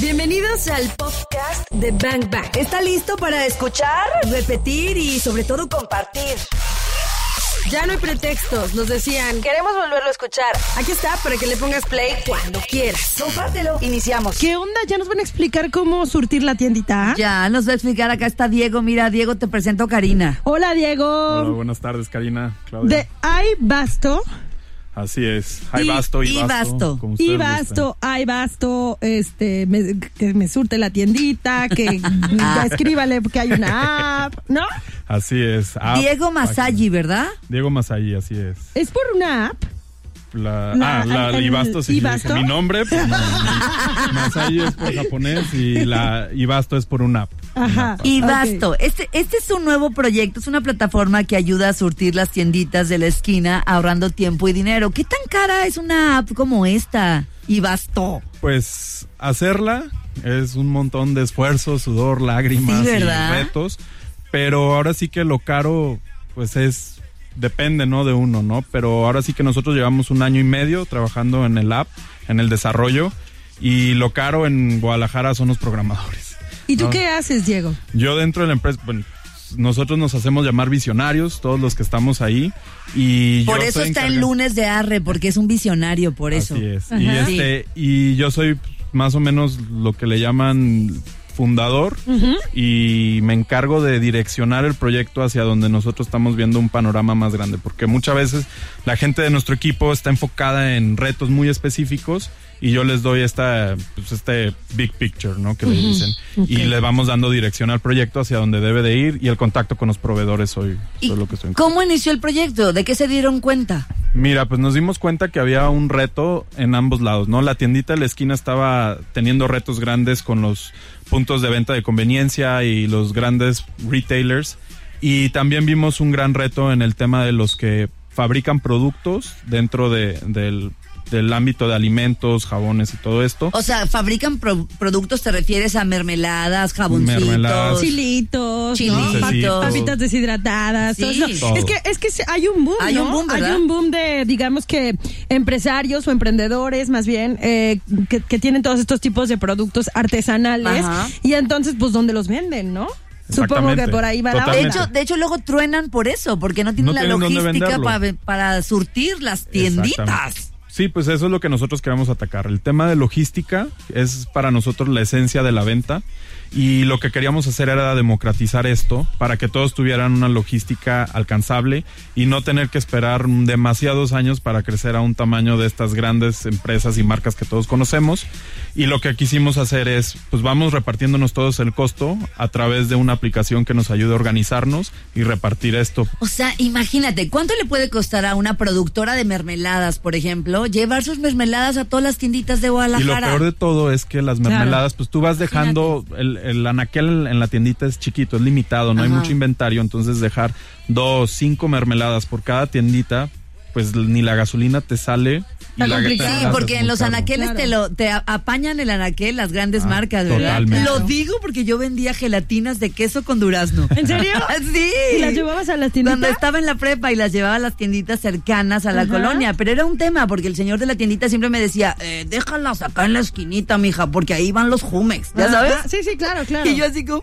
Bienvenidos al podcast de Bang Bang. ¿Está listo para escuchar, repetir y sobre todo compartir? Ya no hay pretextos, nos decían, queremos volverlo a escuchar. Aquí está para que le pongas play cuando quieras. Compártelo. Iniciamos. ¿Qué onda? ¿Ya nos van a explicar cómo surtir la tiendita? Ya, nos va a explicar. Acá está Diego. Mira, Diego, te presento a Karina. Hola, Diego. Hola, buenas tardes, Karina, Claudia. De Hay Basto. Así es. Hay basto y, y basto. Y. Basto, hay Basto, este, me- que me surte la tiendita, que escríbale que hay una app, ¿no? Así es. App, Diego Masayi, ¿verdad? Diego Masayi, así es. Es por una app. La, La- ah, la, Ibasto, sí. Ibasto. Mi nombre, pues, no, mi- es por japonés y la Ibasto es por una app. Ajá. Y. Este, este es un nuevo proyecto. Es una plataforma que ayuda a surtir las tienditas de la esquina ahorrando tiempo y dinero. ¿Qué tan cara es una app como esta? Y Basto. Pues hacerla es un montón de esfuerzo, sudor, lágrimas Sí, y retos. Pero ahora sí que lo caro, pues es depende, ¿no? De uno, ¿no? Pero ahora sí que nosotros llevamos un año y medio trabajando en el app, en el desarrollo. Y lo caro en Guadalajara son los programadores. ¿Y tú No. qué haces, Diego? Yo dentro de la empresa, bueno, nosotros nos hacemos llamar visionarios, todos los que estamos ahí. Y Por yo eso está encargado- lunes de Arre, porque es un visionario, por eso. Así es. Y, este, y yo soy más o menos lo que le llaman fundador y me encargo de direccionar el proyecto hacia donde nosotros estamos viendo un panorama más grande, porque muchas veces la gente de nuestro equipo está enfocada en retos muy específicos y yo les doy esta, pues, este big picture, ¿no? Que le dicen. Y le vamos dando dirección al proyecto hacia donde debe de ir y el contacto con los proveedores soy, ¿Y lo que estoy ¿Cómo inició el proyecto? ¿De qué se dieron cuenta? Mira, pues nos dimos cuenta que había un reto en ambos lados, ¿no? La tiendita de la esquina estaba teniendo retos grandes con los puntos de venta de conveniencia y los grandes retailers. Y también vimos un gran reto en el tema de los que fabrican productos dentro de- del, del ámbito de alimentos, jabones y todo esto. O sea, fabrican pro- productos, te refieres a mermeladas, jaboncitos. Mermeladas. Chilitos, Chilitos. ¿no? Dulcecitos. papitas deshidratadas, Sí. todo eso. Todo. Es que es que hay un boom, Hay ¿no? un boom, ¿verdad? Hay un boom de, digamos que empresarios o emprendedores, más bien, eh, que, que tienen todos estos tipos de productos artesanales Ajá. y entonces, pues, ¿dónde los venden, no? Supongo que por ahí va la De hecho, de hecho, luego truenan por eso, porque no tienen No la tienen logística para surtir las tienditas. Sí, pues eso es lo que nosotros queremos atacar. El tema de logística es para nosotros la esencia de la venta y lo que queríamos hacer era democratizar esto para que todos tuvieran una logística alcanzable y no tener que esperar demasiados años para crecer a un tamaño de estas grandes empresas y marcas que todos conocemos. Y lo que quisimos hacer es, pues vamos repartiéndonos todos el costo a través de una aplicación que nos ayude a organizarnos y repartir esto O sea, imagínate, ¿cuánto le puede costar a una productora de mermeladas, por ejemplo, llevar sus mermeladas a todas las tienditas de Y lo Guadalajara? peor de todo es que las Claro. mermeladas, pues tú vas dejando, el, el anaquel en la tiendita es chiquito, es limitado, no hay mucho inventario, entonces dejar dos, cinco mermeladas por cada tiendita, pues ni la gasolina te sale. Y la sí, porque en los anaqueles te lo te apañan el anaquel las grandes ah, marcas, ¿verdad? Totalmente. Lo digo porque yo vendía gelatinas de queso con durazno. ¿En serio? sí. ¿Y las llevabas a las tienditas? Cuando estaba en la prepa y las llevaba a las tienditas cercanas a la colonia, pero era un tema porque el señor de la tiendita siempre me decía, eh, déjalas acá en la esquinita, mija, porque ahí van los jumex, ¿ya sabes? Sí, sí, claro, claro. Y yo así como...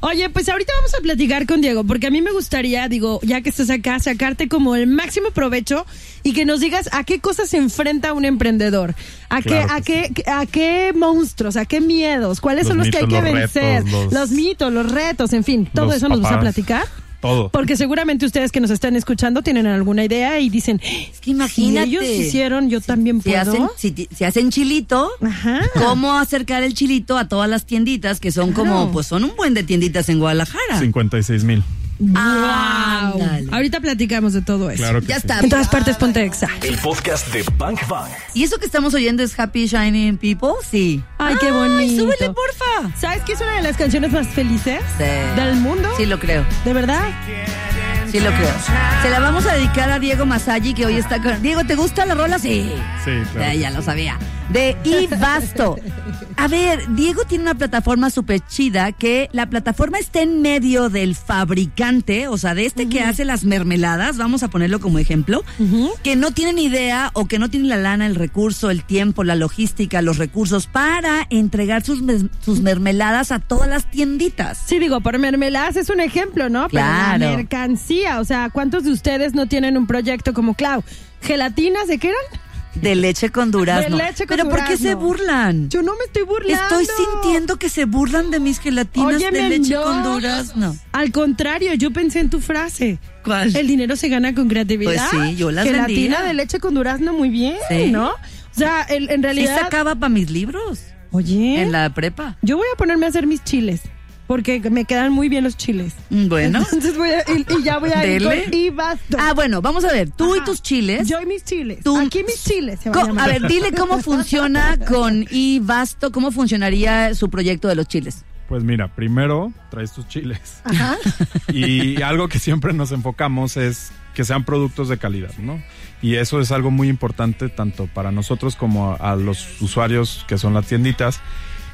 Oye, pues ahorita vamos a platicar con Diego, porque a mí me gustaría, digo, ya que estás acá, sacarte como el máximo provecho y que nos digas a qué cosas se enfrenta un emprendedor, a qué, Claro a qué, a qué monstruos, a qué miedos, cuáles Los son los que hay que los vencer, retos, los- mitos, los retos, en fin, todo los eso nos vas a platicar. Todo. Porque seguramente ustedes que nos están escuchando tienen alguna idea y dicen, es que imagínate. si ellos hicieron, yo también si puedo. hacen, si, ti- si hacen chilito, Ajá. ¿cómo acercar el chilito a todas las tienditas que son Claro. como, pues son un buen de tienditas en Guadalajara? 56 mil. Wow. Ahorita platicamos de todo eso. Claro que Ya sí. está. En todas partes ponte exa. El podcast de Bank Bang. ¿Y eso que estamos oyendo es Happy Shining People? Sí. Ay, qué bonito. súbele, porfa. ¿Sabes qué es una de las canciones más felices Sí. del mundo? Sí, lo creo. ¿De verdad? Sí lo creo. Se la vamos a dedicar a Diego Masagi, que hoy está con... Diego, ¿te gusta la rola? Sí. Sí, claro. Ya, ya lo sabía. De Ibasto. A ver, Diego tiene una plataforma súper chida que la plataforma está en medio del fabricante, o sea, de este que hace las mermeladas, vamos a ponerlo como ejemplo, que no tiene ni idea o que no tiene la lana, el recurso, el tiempo, la logística, los recursos para entregar sus, sus mermeladas a todas las tienditas. Sí, digo, por mermeladas es un ejemplo, ¿no? Pero Claro. la mercancía, o sea, ¿cuántos de ustedes no tienen un proyecto como Clau? ¿Gelatinas de qué eran? De leche con durazno. De leche con Pero ¿por qué se durazno. burlan? Yo no me estoy burlando. Estoy sintiendo que se burlan de mis gelatinas Óyeme, de leche no. con durazno. Al contrario, yo pensé en tu frase. ¿Cuál? El dinero se gana con creatividad. Pues sí, yo las Gelatina vendía. de leche con durazno, muy bien, Sí. ¿no? O sea, el- en Sí realidad... sacaba para mis libros Oye, en la prepa. yo voy a ponerme a hacer mis chiles. Porque me quedan muy bien los chiles. Mm, Bueno. Entonces voy a, y, y ya voy a ir con y basto. Ah, bueno, vamos a ver. Tú y tus chiles. Yo y mis chiles. Tú- Aquí mis chiles se van a ver, dile cómo funciona con Ibasto, cómo funcionaría su proyecto de los chiles. Pues mira, primero traes tus chiles. Ajá. Y algo que siempre nos enfocamos es que sean productos de calidad, ¿no? Y eso es algo muy importante tanto para nosotros como a, a los usuarios que son las tienditas.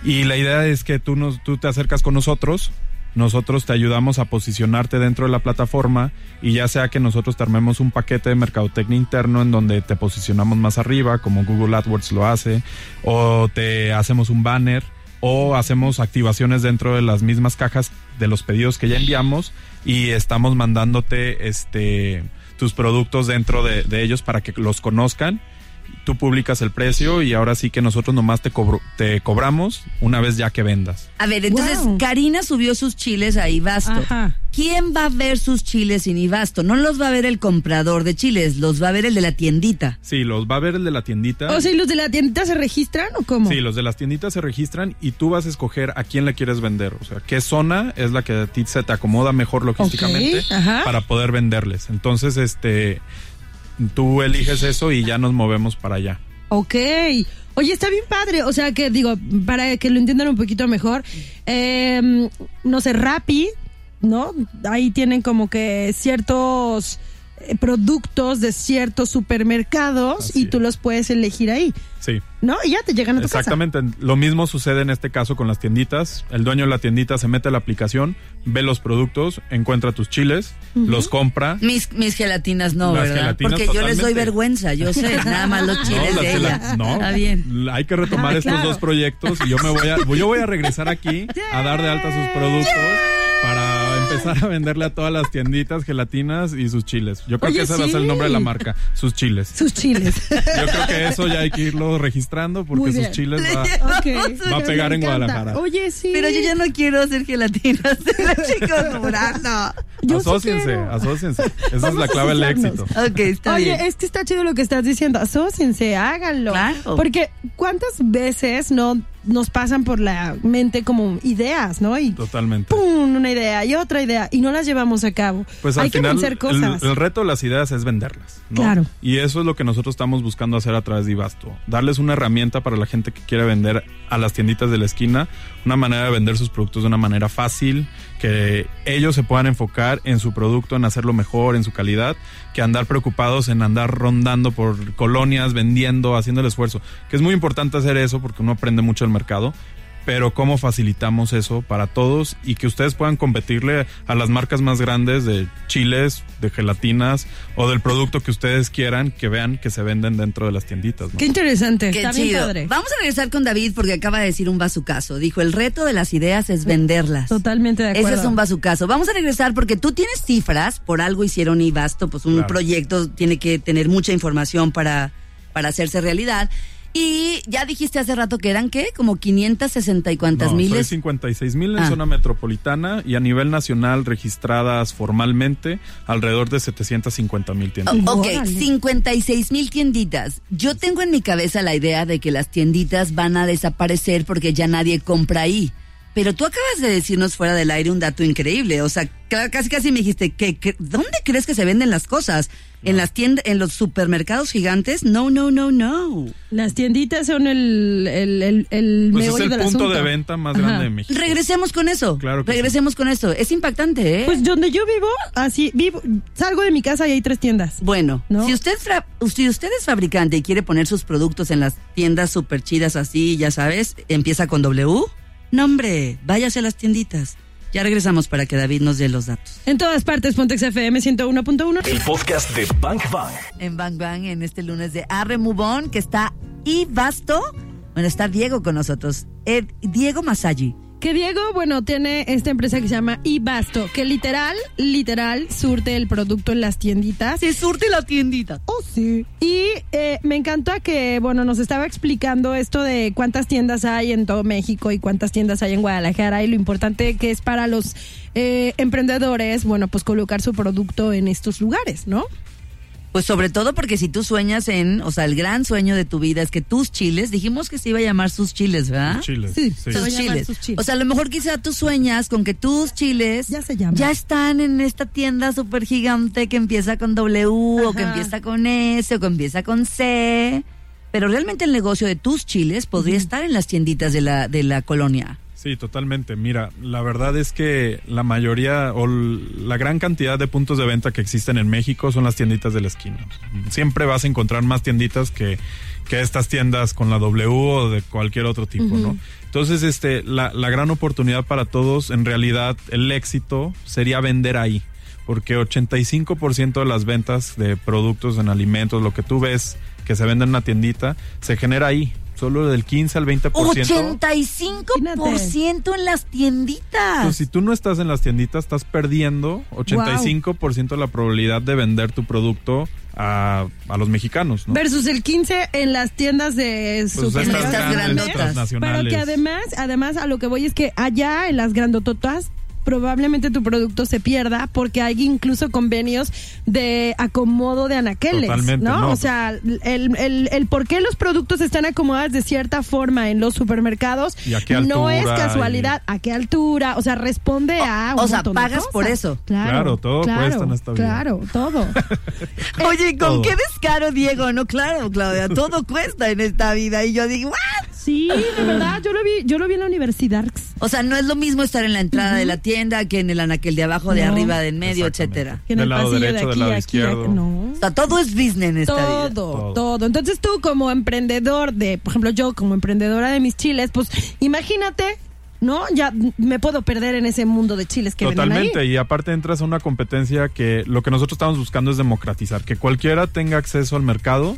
Y la idea es que tú, nos, tú te acercas con nosotros, nosotros te ayudamos a posicionarte dentro de la plataforma y ya sea que nosotros te armemos un paquete de mercadotecnia interno en donde te posicionamos más arriba, como Google AdWords lo hace, o te hacemos un banner, o hacemos activaciones dentro de las mismas cajas de los pedidos que ya enviamos y estamos mandándote este tus productos dentro de, de ellos para que los conozcan. Tú publicas el precio y ahora sí que nosotros nomás te, cobro- te cobramos una vez ya que vendas. A ver, entonces Wow. Karina subió sus chiles a Ibasto. Ajá. ¿Quién va a ver sus chiles en Ibasto? No los va a ver el comprador de chiles, los va a ver el de la tiendita. Sí, los va a ver el de la tiendita. O sea, ¿y los de la tiendita se registran o cómo? Sí, los de las tienditas se registran y tú vas a escoger a quién le quieres vender. O sea, qué zona es la que a ti se te acomoda mejor logísticamente para poder venderles. Entonces, este, tú eliges eso y ya nos movemos para allá. Ok. Oye, está bien padre. O sea, que digo, para que lo entiendan un poquito mejor, eh, no sé, Rappi, ¿no? Ahí tienen como que ciertos productos de ciertos supermercados Así y tú es. los puedes elegir ahí, Sí. ¿no? Y ya te llegan a tu casa. Exactamente. Lo mismo sucede en este caso con las tienditas. El dueño de la tiendita se mete a la aplicación, ve los productos, encuentra tus chiles, los compra. Mis, mis gelatinas no, Las ¿verdad? gelatinas Porque yo les doy vergüenza, yo sé, nada más los chiles las de ella. no, Está bien. hay que retomar Ah, estos claro. dos proyectos y yo me voy a yo voy a regresar aquí a dar de alta sus productos para empezar a venderle a todas las tienditas gelatinas y sus chiles. Yo creo Oye, que ese va a ser el nombre de la marca, sus chiles. Sus chiles. Yo creo que eso ya hay que irlo registrando porque sus chiles va, a pegar en. Guadalajara. Oye, sí. Pero yo ya no quiero hacer gelatinas de durazno. Yo sí asóciense, asóciense. Esa es la clave del éxito. Ok, está Oye, bien. es que está chido lo que estás diciendo. Asóciense, háganlo. Claro. Porque cuántas veces no nos pasan por la mente como ideas, ¿no? Y Totalmente. pum, una idea y otra idea y no las llevamos a cabo. Pues Hay al que final vencer el, cosas. el reto de las ideas es venderlas, ¿no? Claro. Y eso es lo que nosotros estamos buscando hacer a través de Ibasto, darles una herramienta para la gente que quiere vender a las tienditas de la esquina, una manera de vender sus productos de una manera fácil, que ellos se puedan enfocar en su producto, en hacerlo mejor, en su calidad, que andar preocupados en andar rondando por colonias, vendiendo, haciendo el esfuerzo, que es muy importante hacer eso porque uno aprende mucho el mercado, pero cómo facilitamos eso para todos y que ustedes puedan competirle a las marcas más grandes de chiles, de gelatinas o del producto que ustedes quieran que vean que se venden dentro de las tienditas. ¿no? Qué interesante. Qué Está bien chido. padre. Vamos a regresar con David porque acaba de decir un bazucazo. Dijo, el reto de las ideas es venderlas. Totalmente de acuerdo. Ese es un bazucazo. Vamos a regresar porque tú tienes cifras, por algo hicieron Ibasto, pues un Claro. proyecto tiene que tener mucha información para, para hacerse realidad. Y ya dijiste hace rato que eran, ¿qué? Como 560 y cuántas No, soy miles. 56 mil en Ah. zona metropolitana y a nivel nacional registradas formalmente alrededor de 750 mil tiendas. Oh, ok, Órale. 56 mil tienditas. Yo tengo en mi cabeza la idea de que las tienditas van a desaparecer porque ya nadie compra ahí. Pero tú acabas de decirnos fuera del aire un dato increíble. O sea, ca- casi casi me dijiste que, que- ¿dónde crees que se venden las cosas? En las tiendas, en los supermercados gigantes? No, no, no, no. Las tienditas son el, el, el, el Pues es el del punto asunto. de venta más Ajá. grande de México. Regresemos con eso. Claro que Regresemos con eso. Es impactante, ¿eh? Pues donde yo vivo, así, vivo, salgo de mi casa y hay tres tiendas. Bueno, ¿No? si usted fra- si usted es fabricante y quiere poner sus productos en las tiendas súper chidas así, ya sabes, empieza con W. No, hombre, váyase a las tienditas. Ya regresamos para que David nos dé los datos. En todas partes, Pontex FM 101.1. El podcast de Bank Bang. En Bang Bang, en este lunes de Arre Move On, que está y Basto. Bueno, está Diego con nosotros. Eh, Diego Masagi. Que Diego, bueno, tiene esta empresa que se llama Ibasto, que literal, literal, surte el producto en las tienditas. Se surte la tiendita. Oh, sí. Y eh, me encanta que, bueno, nos estaba explicando esto de cuántas tiendas hay en todo México y cuántas tiendas hay en Guadalajara y lo importante que es para los eh, emprendedores, bueno, pues colocar su producto en estos lugares, ¿no? Pues sobre todo porque si tú sueñas en, o sea, el gran sueño de tu vida es que tus chiles, dijimos que se iba a llamar sus chiles, ¿verdad? Chiles. Sí, sus chiles. sus chiles. O sea, a lo mejor quizá tú sueñas con que tus chiles Ya se llama. ya están en esta tienda súper gigante que empieza con W o que empieza con S o que empieza con C. Pero realmente el negocio de tus chiles podría estar en las tienditas de la, de la colonia. Sí, totalmente. Mira, la verdad es que la mayoría o la gran cantidad de puntos de venta que existen en México son las tienditas de la esquina. Siempre vas a encontrar más tienditas que, que estas tiendas con la W o de cualquier otro tipo, ¿no? Entonces, este, la, la gran oportunidad para todos, en realidad, el éxito sería vender ahí. Porque 85% de las ventas de productos en alimentos, lo que tú ves que se vende en una tiendita, se genera ahí. Solo del 15 al 20%. 85% en las tienditas. Entonces, si tú no estás en las tienditas, estás perdiendo 85% de la probabilidad de vender tu producto a, a los mexicanos, ¿no? Versus el 15 en las tiendas de Pues supermercados grandotas. Pero que además, además a lo que voy es que allá en las grandototas probablemente tu producto se pierda porque hay incluso convenios de acomodo de anaqueles, Totalmente, ¿no? no. O sea, el, el, el por qué los productos están acomodados de cierta forma en los supermercados Y a qué no es casualidad, a qué altura, o sea, responde a o un sea, montón de pagas por eso. Claro, Claro, todo claro, cuesta en esta vida. Claro, todo. Oye, ¿con todo. qué descaro, Diego? No, claro, Claudia, todo cuesta en esta vida. Y yo digo, ¿what? Sí, de verdad, yo lo vi, yo lo vi en la universidad. O sea, no es lo mismo estar en la entrada de la tienda que en el anaquel de abajo, de No. arriba, de en medio, etcétera. Que en Del el lado pasillo derecho, de del aquí, lado aquí, izquierdo. aquí, no. O sea, todo es business en esta Todo, vida. todo, Todo. Entonces tú como emprendedor de, por ejemplo, yo como emprendedora de mis chiles, pues imagínate, ¿no? Ya me puedo perder en ese mundo de chiles que Totalmente, ahí. y aparte entras a una competencia que lo que nosotros estamos buscando es democratizar, que cualquiera tenga acceso al mercado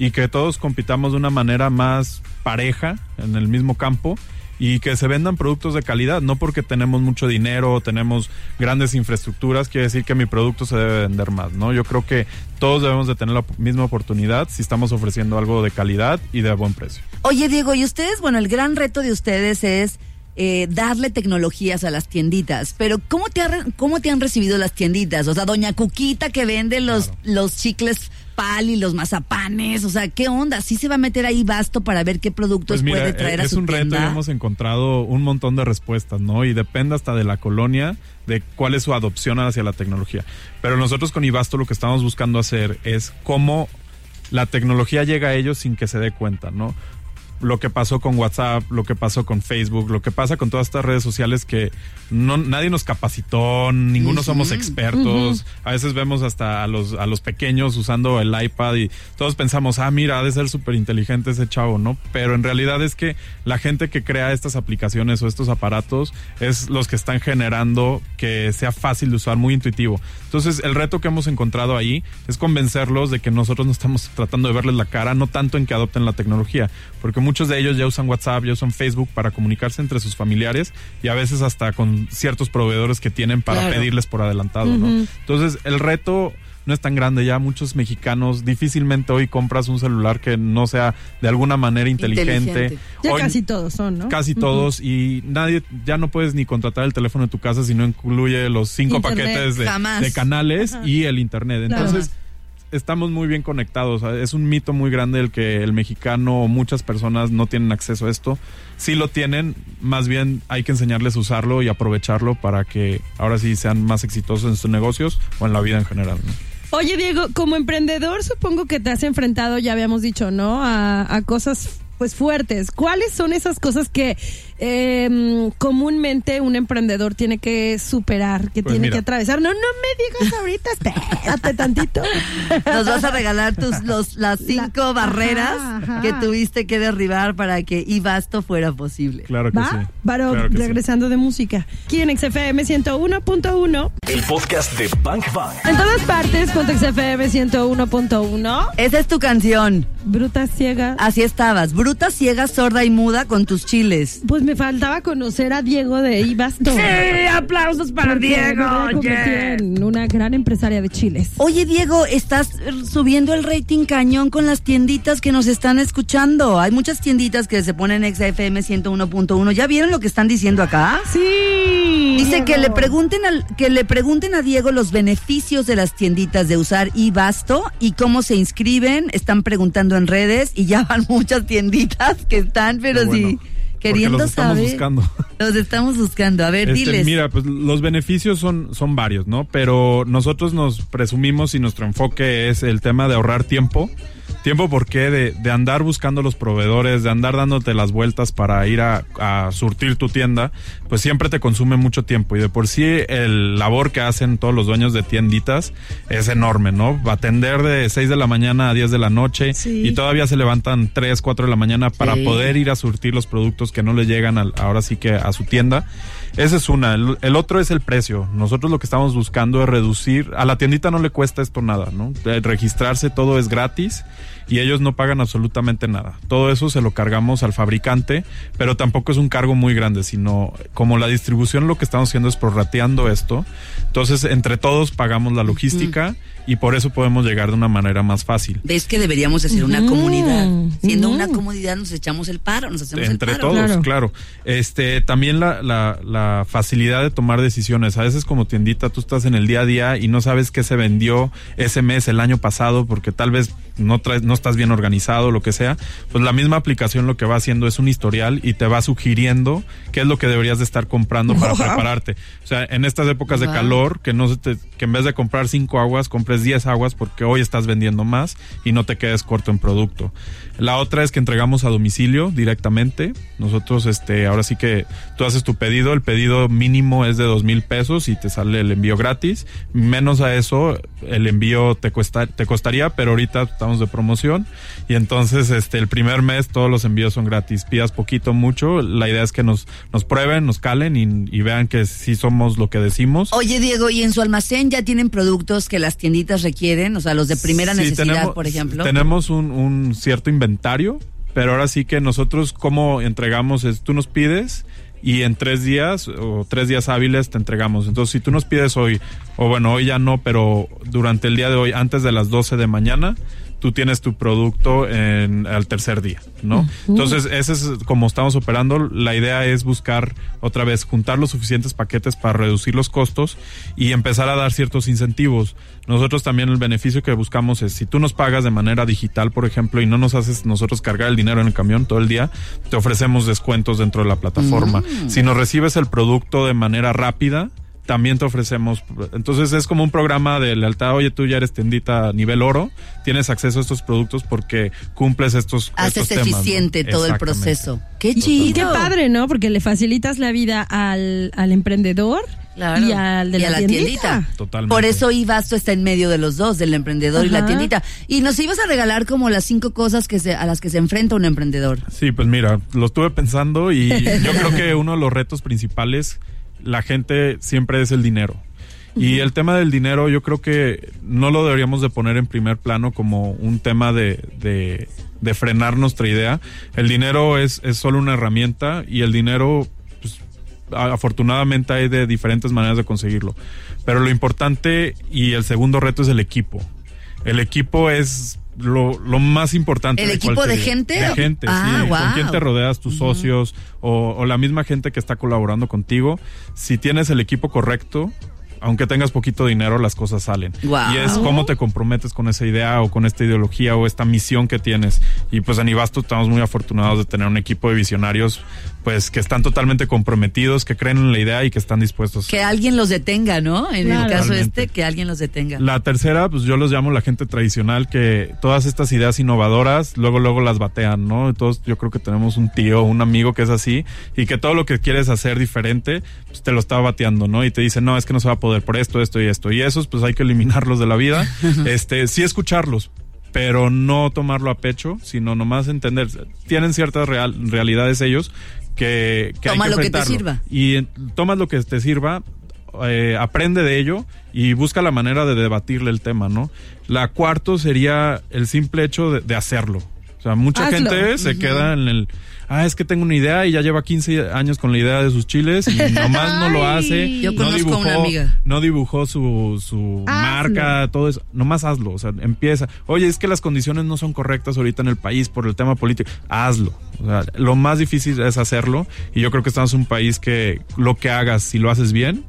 y que todos compitamos de una manera más pareja en el mismo campo y que se vendan productos de calidad, no porque tenemos mucho dinero o tenemos grandes infraestructuras, quiere decir que mi producto se debe vender más, ¿no? Yo creo que todos debemos de tener la misma oportunidad si estamos ofreciendo algo de calidad y de buen precio. Oye, Diego, y ustedes, bueno, el gran reto de ustedes es eh, darle tecnologías a las tienditas. Pero, ¿cómo te, ha ¿cómo te han recibido las tienditas? O sea, Doña Cuquita que vende los, los chicles pal y los mazapanes. O sea, ¿qué onda? ¿Sí se va a meter ahí basto para ver qué productos Pues mira, puede traer eh, a es su un reto tienda? y hemos encontrado un montón de respuestas, ¿no? Y depende hasta de la colonia, de cuál es su adopción hacia la tecnología. Pero nosotros con Ibasto lo que estamos buscando hacer es cómo la tecnología llega a ellos sin que se dé cuenta, ¿no? Lo que pasó con WhatsApp, lo que pasó con Facebook, lo que pasa con todas estas redes sociales que no nadie nos capacitó, ninguno somos expertos. A veces vemos hasta a los a los pequeños usando el iPad y todos pensamos, ah, mira, ha de ser súper inteligente ese chavo, ¿no? Pero en realidad es que la gente que crea estas aplicaciones o estos aparatos es los que están generando que sea fácil de usar, muy intuitivo. Entonces, el reto que hemos encontrado ahí es convencerlos de que nosotros no estamos tratando de verles la cara, no tanto en que adopten la tecnología, porque muchos de ellos ya usan WhatsApp, ya usan Facebook para comunicarse entre sus familiares y a veces hasta con ciertos proveedores que tienen para Claro. pedirles por adelantado, ¿no? Entonces, el reto no es tan grande ya muchos mexicanos difícilmente hoy compras un celular que no sea de alguna manera inteligente, Inteligente. Ya Hoy- casi todos son, ¿no? casi todos y nadie ya no puedes ni contratar el teléfono de tu casa si no incluye los cinco Internet, paquetes de, canales y el internet Claro. Estamos muy bien conectados. ¿sabes? Es un mito muy grande el que el mexicano o muchas personas no tienen acceso a esto. Sí lo tienen, más bien hay que enseñarles a usarlo y aprovecharlo para que ahora sí sean más exitosos en sus negocios o en la vida en general. Oye, Diego, como emprendedor supongo que te has enfrentado, ya habíamos dicho, ¿no? A cosas pues fuertes. ¿Cuáles son esas cosas que eh, comúnmente un emprendedor tiene que superar, que Pues tiene mira. que atravesar? No, no me digas ahorita, espérate tantito. Nos vas a regalar tus, los, las cinco barreras ajá. que tuviste que derribar para que Ibasto fuera posible. Claro que ¿Va? sí. Pero Claro que sí. regresando de música. Aquí en XFM 101.1. El podcast de Bank Bang. En todas partes, con XFM 101.1. Esa es tu canción. Bruta ciega. Así estabas, bruta, ciega, sorda y muda con tus chiles. Pues me faltaba conocer a Diego de Ibasto. aplausos para Porque convertí en una gran empresaria de chiles. Oye, Diego, estás subiendo el rating cañón con las tienditas que nos están escuchando. Hay muchas tienditas que se ponen en XFM 101.1. ¿Ya vieron lo que están diciendo acá? Sí. Dice que le pregunten al, que le pregunten a Diego los beneficios de las tienditas de usar Ibasto y cómo se inscriben. Están preguntando en redes y ya van muchas tienditas que están, pero bueno, sí queriendo los estamos saber. buscando. Los estamos buscando. A ver, Este, diles. Mira, pues los beneficios son, son varios, ¿no? Pero nosotros nos presumimos y nuestro enfoque es el tema de ahorrar tiempo. Tiempo porque de, de andar buscando los proveedores, de andar dándote las vueltas para ir a, a surtir tu tienda, pues siempre te consume mucho tiempo. Y de por sí el labor que hacen todos los dueños de tienditas es enorme, ¿no? Atender de 6 de la mañana a 10 de la noche Sí. y todavía se levantan 3, 4 de la mañana para Sí. poder ir a surtir los productos que no le llegan al- ahora sí que a su tienda. Esa es una. El, el otro es el precio. Nosotros lo que estamos buscando es reducir. A la tiendita no le cuesta esto nada, ¿no? De registrarse todo es gratis y ellos no pagan absolutamente nada. Todo eso se lo cargamos al fabricante, pero tampoco es un cargo muy grande, sino como la distribución lo que estamos haciendo es prorrateando esto. Entonces, entre todos pagamos la logística y por eso podemos llegar de una manera más fácil. ¿Ves que deberíamos de ser una Ujú, comunidad? Siendo ujú. una comunidad nos echamos el paro, nos hacemos entre el paro. todos, Claro. claro. Este, también la, la, la facilidad de tomar decisiones. A veces como tiendita tú estás en el día a día y no sabes qué se vendió ese mes, el año pasado, porque tal vez no traes, no estás bien organizado, lo que sea. Pues la misma aplicación lo que va haciendo es un historial y te va sugiriendo qué es lo que deberías de estar comprando para Wow. prepararte. O sea, en estas épocas de calor, que no se te, que en vez de comprar cinco aguas, compres 10 aguas porque hoy estás vendiendo más y no te quedes corto en producto. La otra es que entregamos a domicilio directamente. Nosotros, este, ahora sí que tú haces tu pedido, el pedido mínimo es de dos mil pesos y te sale el envío gratis. Menos a eso, el envío te cuesta, te costaría, pero ahorita estamos de promoción y entonces, este, el primer mes todos los envíos son gratis. Pidas poquito, mucho. La idea es que nos, nos prueben, nos calen y, y vean que sí somos lo que decimos. Oye, Diego, ¿y en su almacén ya tienen productos que las tienditas requieren? O sea, los de primera Sí, necesidad, tenemos- por ejemplo. Tenemos un, un cierto inventario, pero ahora sí que nosotros como entregamos es, tú nos pides y en tres días o tres días hábiles te entregamos. Entonces, si tú nos pides hoy, o bueno, hoy ya no, pero durante el día de hoy, antes de las 12 de mañana, tú tienes tu producto en, al tercer día, ¿no? Entonces, ese es como estamos operando. La idea es buscar otra vez juntar los suficientes paquetes para reducir los costos y empezar a dar ciertos incentivos. Nosotros también el beneficio que buscamos es si tú nos pagas de manera digital, por ejemplo, y no nos haces nosotros cargar el dinero en el camión todo el día, te ofrecemos descuentos dentro de la plataforma. Si nos recibes el producto de manera rápida, también te ofrecemos. Entonces es como un programa de lealtad. Oye, tú ya eres tiendita a nivel oro, tienes acceso a estos productos porque cumples estos, Haces estos temas, ¿no? eficiente todo el proceso. ¡Qué Y chido! qué padre, ¿no? Porque le facilitas la vida al, al emprendedor Claro. y al de Y la, a la tiendita. tiendita. Totalmente. Por eso Ibasto está en medio de los dos, del emprendedor y la tiendita. Y nos ibas a regalar como las cinco cosas que se, a las que se enfrenta un emprendedor. Sí, pues mira, lo estuve pensando y yo creo que uno de los retos principales, la gente siempre es el dinero. Y el tema del dinero yo creo que no lo deberíamos de poner en primer plano como un tema de, de, de frenar nuestra idea. El dinero es, es solo una herramienta y el dinero, pues, afortunadamente hay de diferentes maneras de conseguirlo. Pero lo importante y el segundo reto es el equipo. El equipo es lo, lo más importante. ¿El equipo de gente? De gente, Ah, sí. ¿Con quién te rodeas? Tus socios o, o la misma gente que está colaborando contigo. Si tienes el equipo correcto, aunque tengas poquito dinero, las cosas salen. Guau. Y es cómo te comprometes con esa idea o con esta ideología o esta misión que tienes. Y pues en Ibasto estamos muy afortunados de tener un equipo de visionarios pues que están totalmente comprometidos, que creen en la idea y que están dispuestos. Que alguien los detenga, ¿no? En Claro. el caso este, que alguien los detenga. La tercera, pues yo los llamo la gente tradicional, que todas estas ideas innovadoras, luego, luego las batean, ¿no? Todos, yo creo que tenemos un tío, un amigo que es así, y que todo lo que quieres hacer diferente, pues te lo está bateando, ¿no? Y te dice, no, es que no se va a poder por esto, esto y esto. Y esos, pues hay que eliminarlos de la vida. este, sí escucharlos, pero no tomarlo a pecho, sino nomás entender. Tienen ciertas real- realidades ellos que, que Toma hay que lo que te sirva. Y tomas lo que te sirva, eh, aprende de ello y busca la manera de debatirle el tema, ¿no? La cuarto sería el simple hecho de, de hacerlo. O sea, mucha Hazlo. gente se queda en el, ah, es que tengo una idea y ya lleva 15 años con la idea de sus chiles y nomás no lo hace. Yo no una amiga. No dibujó su, su marca, todo eso. Nomás hazlo, o sea, empieza. Oye, es que las condiciones no son correctas ahorita en el país por el tema político. Hazlo. O sea, lo más difícil es hacerlo y yo creo que estamos en un país que lo que hagas, si lo haces bien,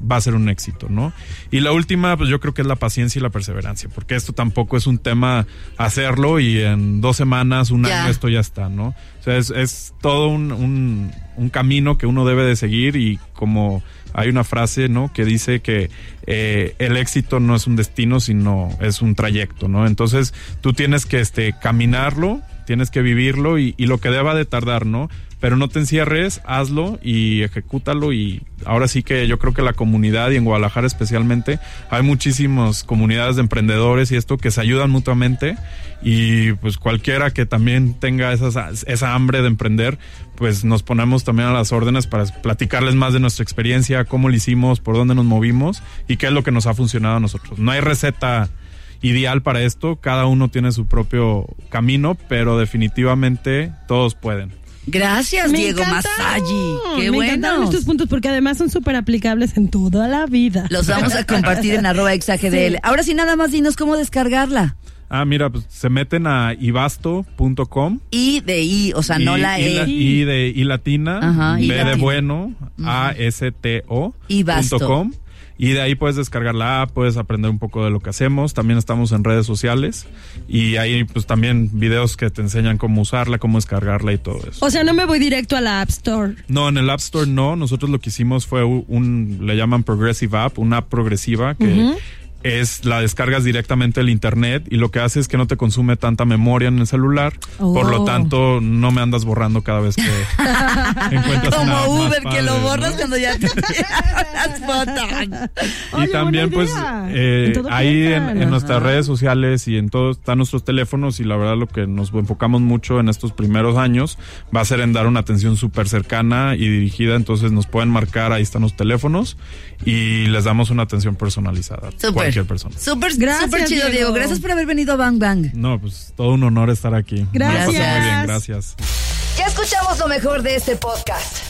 va a ser un éxito, ¿no? Y la última, pues yo creo que es la paciencia y la perseverancia, porque esto tampoco es un tema hacerlo y en dos semanas, un año esto ya está, ¿no? O sea, es, es todo un, un, un camino que uno debe de seguir y como hay una frase, ¿no? Que dice que eh, el éxito no es un destino, sino es un trayecto, ¿no? Entonces tú tienes que este, caminarlo, tienes que vivirlo y, y lo que deba de tardar, ¿no? Pero no te encierres, hazlo y ejecútalo y ahora sí que yo creo que la comunidad y en Guadalajara especialmente hay muchísimas comunidades de emprendedores y esto que se ayudan mutuamente y pues cualquiera que también tenga esa hambre de emprender, pues nos ponemos también a las órdenes para platicarles más de nuestra experiencia, cómo lo hicimos, por dónde nos movimos y qué es lo que nos ha funcionado a nosotros. No hay receta ideal para esto, cada uno tiene su propio camino, pero definitivamente todos pueden. Gracias, Me Diego. Masayi. Qué Me encantaron bueno. estos puntos porque además son súper aplicables en toda la vida. Los vamos a compartir en arroba exagdl. Ahora sí, nada más dinos cómo descargarla. Ah, mira, pues se meten a ibasto.com. I de I, o sea, no y- la y E. y de y latina, Ajá, B y de latina. bueno, A S T O Ibasto. Y de ahí puedes descargar la app, puedes aprender un poco de lo que hacemos. También estamos en redes sociales y ahí pues también videos que te enseñan cómo usarla, cómo descargarla y todo eso. O sea, no me voy directo a la App Store. No, en el App Store no. Nosotros lo que hicimos fue un, un- le llaman Progressive App, una app progresiva que es la descargas directamente del internet y lo que hace es que no te consume tanta memoria en el celular. Por lo Oh. tanto, no me andas borrando cada vez que encuentras Como más Uber, que padre, lo ¿no? borras cuando ya te las fotos. Y Oye, también, pues, eh, En ahí en, nuestras redes sociales y en todos están nuestros teléfonos y la verdad lo que nos enfocamos mucho en estos primeros años va a ser en dar una atención súper cercana y dirigida, entonces nos pueden marcar, ahí están los teléfonos y les damos una atención personalizada. Cualquier persona. Súper, Gracias, súper chido, Diego. Diego. Gracias por haber venido a Bang Bang. No, pues todo un honor estar aquí. Me la pasé muy Gracias. bien, gracias. Ya escuchamos lo mejor de este podcast.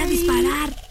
a disparar.